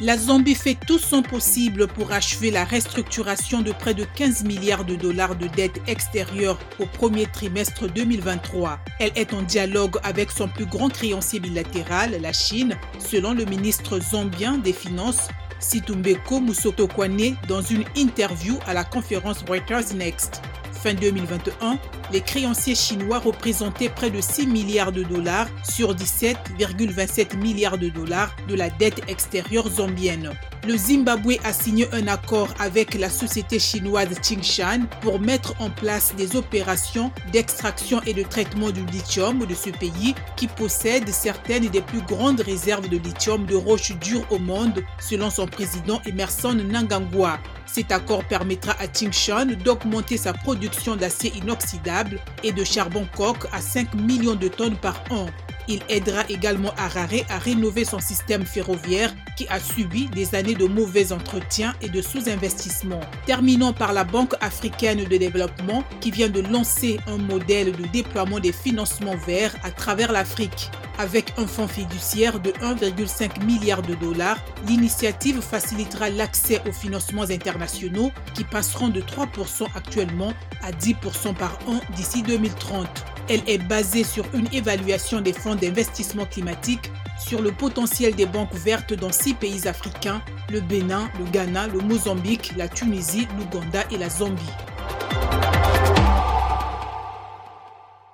La Zambie fait tout son possible pour achever la restructuration de près de 15 milliards de dollars de dettes extérieures au premier trimestre 2023. Elle est en dialogue avec son plus grand créancier bilatéral, la Chine, selon le ministre zambien des Finances, Situmbeko Musotokwane, dans une interview à la conférence Reuters Next. Fin 2021, les créanciers chinois représentaient près de 6 milliards de dollars sur 17,27 milliards de dollars de la dette extérieure zambienne. Le Zimbabwe a signé un accord avec la société chinoise Tsingshan pour mettre en place des opérations d'extraction et de traitement du lithium de ce pays qui possède certaines des plus grandes réserves de lithium de roches dures au monde, selon son président Emerson Nangangwa. Cet accord permettra à Tsingshan d'augmenter sa production d'acier inoxydable et de charbon coque à 5 millions de tonnes par an. Il aidera également Harare à rénover son système ferroviaire qui a subi des années de mauvais entretien et de sous-investissement. Terminons par la Banque africaine de développement qui vient de lancer un modèle de déploiement des financements verts à travers l'Afrique. Avec un fonds fiduciaire de 1,5 milliard de dollars, l'initiative facilitera l'accès aux financements internationaux qui passeront de 3% actuellement à 10% par an d'ici 2030. Elle est basée sur une évaluation des fonds d'investissement climatique sur le potentiel des banques vertes dans six pays africains, le Bénin, le Ghana, le Mozambique, la Tunisie, l'Ouganda et la Zambie.